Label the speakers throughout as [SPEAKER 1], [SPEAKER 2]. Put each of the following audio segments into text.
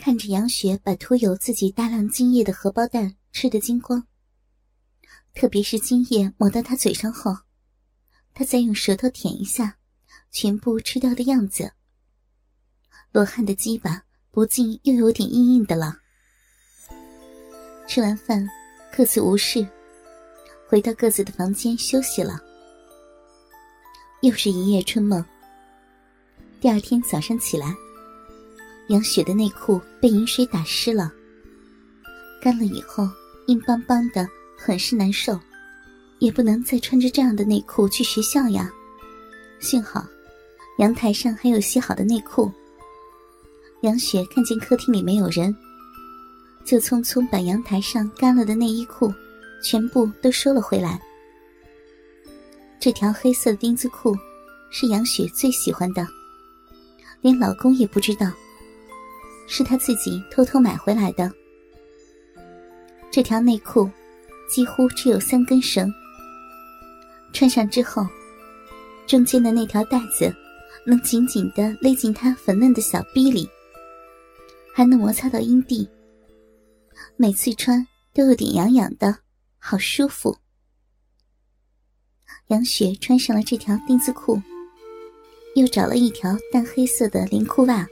[SPEAKER 1] 看着杨雪把涂有自己大量精液的荷包蛋吃得精光，特别是精液抹到他嘴上后，他再用舌头舔一下，全部吃掉的样子，罗汉的鸡巴不禁又有点硬硬的了。吃完饭，各自无事，回到各自的房间休息了。又是一夜春梦。第二天早上起来，杨雪的内裤被饮水打湿了，干了以后硬邦邦的，很是难受，也不能再穿着这样的内裤去学校呀。幸好，阳台上还有洗好的内裤。杨雪看见客厅里没有人，就匆匆把阳台上干了的内衣裤全部都收了回来。这条黑色的丁字裤是杨雪最喜欢的。连老公也不知道，是他自己偷偷买回来的。这条内裤几乎只有三根绳，穿上之后，中间的那条带子能紧紧的勒进他粉嫩的小逼里，还能摩擦到阴蒂。每次穿都有点痒痒的，好舒服。杨雪穿上了这条丁字裤。又找了一条淡黑色的连裤袜，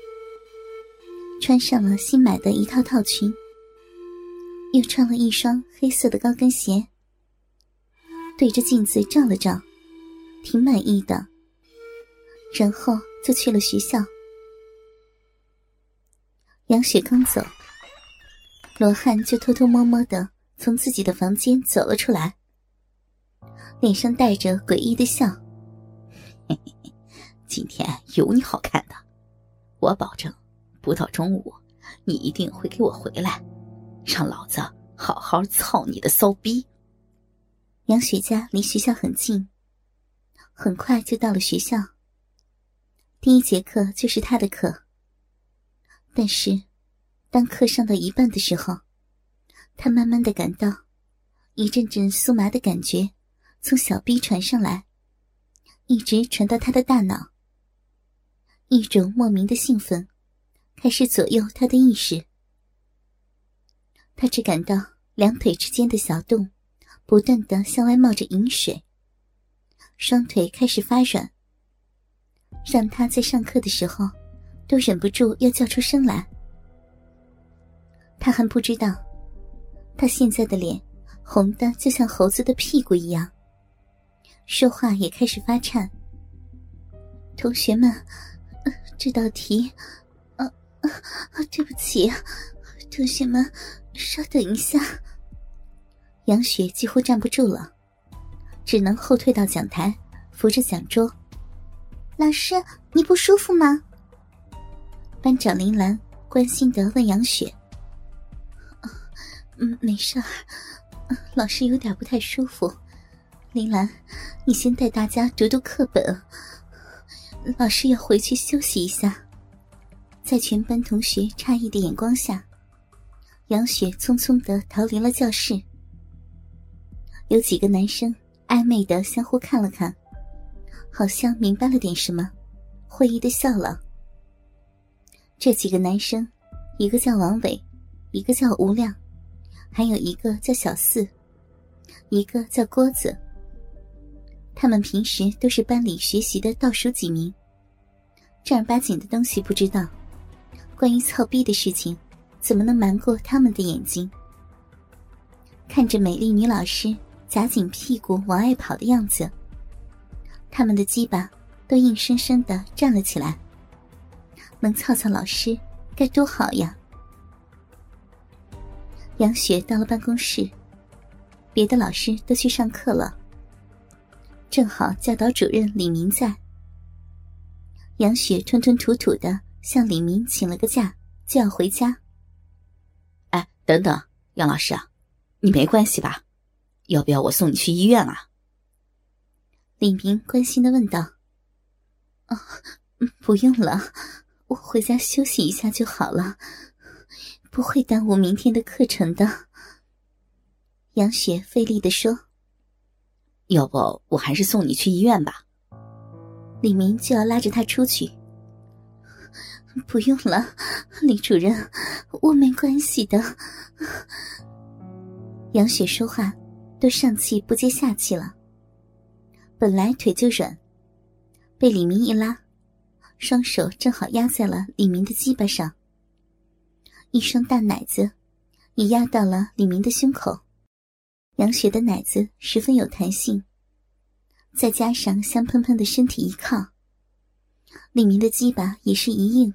[SPEAKER 1] 穿上了新买的一套套裙，又穿了一双黑色的高跟鞋，对着镜子照了照，挺满意的。然后就去了学校。杨雪刚走，罗汉就偷偷摸摸的从自己的房间走了出来，脸上带着诡异的笑。
[SPEAKER 2] 今天有你好看的，我保证，不到中午，你一定会给我回来，让老子好好操你的骚逼。
[SPEAKER 1] 杨雪家离学校很近，很快就到了学校。第一节课就是他的课，但是，当课上到一半的时候，他慢慢的感到一阵阵酥麻的感觉从小臂传上来，一直传到他的大脑。一种莫名的兴奋，开始左右他的意识。他只感到两腿之间的小洞，不断的向外冒着饮水。双腿开始发软，让他在上课的时候，都忍不住要叫出声来。他还不知道，他现在的脸红的就像猴子的屁股一样，说话也开始发颤。同学们。这道题，啊对不起，同学们，稍等一下。杨雪几乎站不住了，只能后退到讲台，扶着讲桌。老师，你不舒服吗？班长林兰关心的问杨雪。嗯，没事儿，老师有点不太舒服。林兰，你先带大家读读课本。老师要回去休息一下，在全班同学诧异的眼光下，杨雪匆匆的逃离了教室。有几个男生暧昧的相互看了看，好像明白了点什么，会意的笑了。这几个男生，一个叫王伟，一个叫吴亮，还有一个叫小四，一个叫郭子。他们平时都是班里学习的倒数几名，正儿八经的东西不知道，关于操逼的事情，怎么能瞒过他们的眼睛？看着美丽女老师夹紧屁股往外跑的样子，他们的鸡巴都硬生生的站了起来。能操操老师该多好呀！杨雪到了办公室，别的老师都去上课了。正好教导主任李明在，杨雪吞吞吐吐的向李明请了个假，就要回家。
[SPEAKER 2] 哎，等等，杨老师啊，你没关系吧？要不要我送你去医院啊？
[SPEAKER 1] 李明关心的问道。哦，不用了，我回家休息一下就好了，不会耽误明天的课程的。杨雪费力的说。
[SPEAKER 2] 要不我还是送你去医院吧。
[SPEAKER 1] 李明就要拉着他出去。不用了，李主任，我没关系的。杨雪说话都上气不接下气了。本来腿就软，被李明一拉，双手正好压在了李明的鸡巴上，一双大奶子也压到了李明的胸口。杨雪的奶子十分有弹性，再加上香喷喷的身体一靠，李明的鸡巴也是一硬，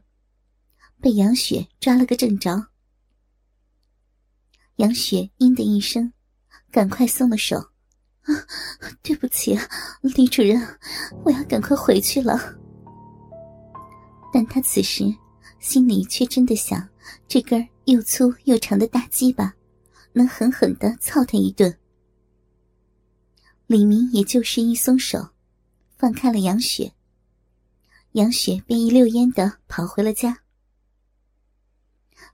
[SPEAKER 1] 被杨雪抓了个正着。杨雪“嘤”的一声，赶快松了手。啊，对不起，李主任，我要赶快回去了。但他此时心里却真的想，这根又粗又长的大鸡巴，能狠狠的操他一顿。李明也就是一松手，放开了杨雪，杨雪便一溜烟的跑回了家。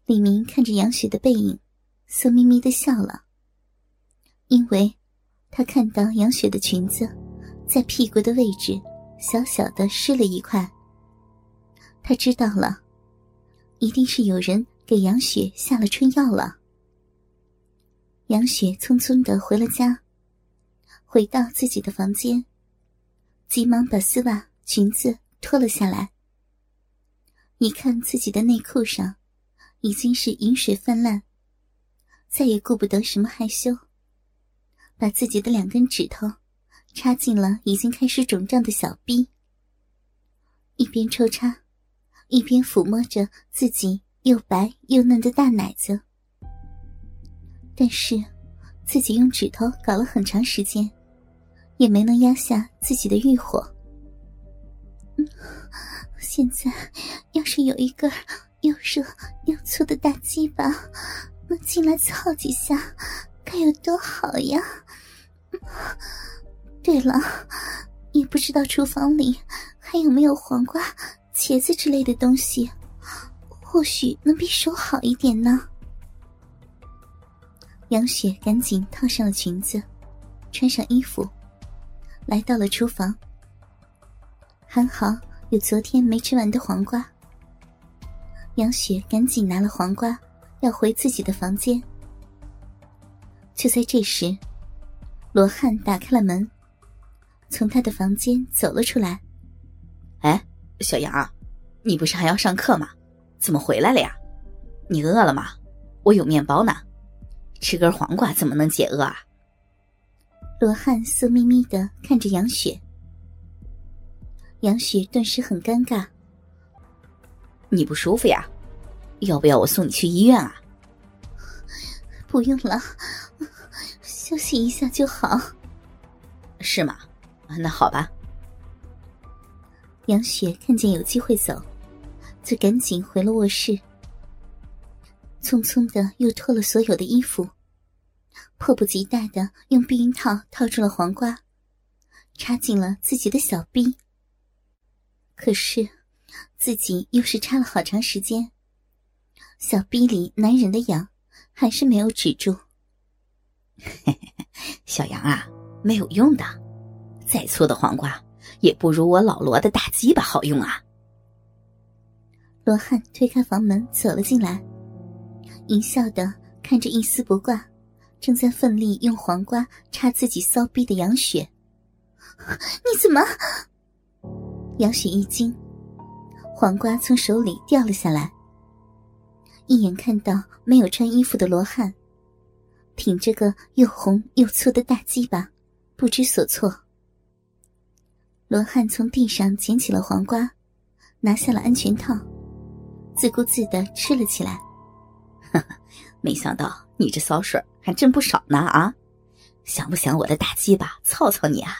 [SPEAKER 1] 李明看着杨雪的背影，色眯眯的笑了，因为。他看到杨雪的裙子，在屁股的位置小小的湿了一块。他知道了，一定是有人给杨雪下了春药了。杨雪匆匆的回了家，回到自己的房间，急忙把丝袜、裙子脱了下来。一看自己的内裤上，已经是饮水泛滥，再也顾不得什么害羞。把自己的两根指头插进了已经开始肿胀的小臂，一边抽插，一边抚摸着自己又白又嫩的大奶子。但是，自己用指头搞了很长时间，也没能压下自己的欲火。现在，要是有一根又热又粗的大鸡巴能进来操几下，该有多好呀！对了，也不知道厨房里还有没有黄瓜、茄子之类的东西，或许能比手好一点呢。杨雪赶紧套上了裙子，穿上衣服，来到了厨房。还好有昨天没吃完的黄瓜，杨雪赶紧拿了黄瓜，要回自己的房间。就在这时。罗汉打开了门，从他的房间走了出来。
[SPEAKER 2] 哎，小杨，你不是还要上课吗？怎么回来了呀？你饿了吗？我有面包呢，吃根黄瓜怎么能解饿啊？
[SPEAKER 1] 罗汉色眯眯的看着杨雪，杨雪顿时很尴尬。
[SPEAKER 2] 你不舒服呀？要不要我送你去医院啊？
[SPEAKER 1] 不用了。休息一下就好，
[SPEAKER 2] 是吗？那好吧。
[SPEAKER 1] 杨雪看见有机会走，就赶紧回了卧室，匆匆的又脱了所有的衣服，迫不及待的用避孕套套住了黄瓜，插进了自己的小臂。可是自己又是插了好长时间，小逼里男人的痒还是没有止住。
[SPEAKER 2] 嘿嘿嘿，小杨啊，没有用的，再粗的黄瓜也不如我老罗的大鸡巴好用啊！
[SPEAKER 1] 罗汉推开房门走了进来，淫笑的看着一丝不挂、正在奋力用黄瓜插自己骚逼的杨雪。你怎么？杨雪一惊，黄瓜从手里掉了下来，一眼看到没有穿衣服的罗汉。挺着个又红又粗的大鸡巴，不知所措。罗汉从地上捡起了黄瓜，拿下了安全套，自顾自的吃了起来。
[SPEAKER 2] 哈哈，没想到你这骚水还真不少呢啊！想不想我的大鸡巴操操你啊？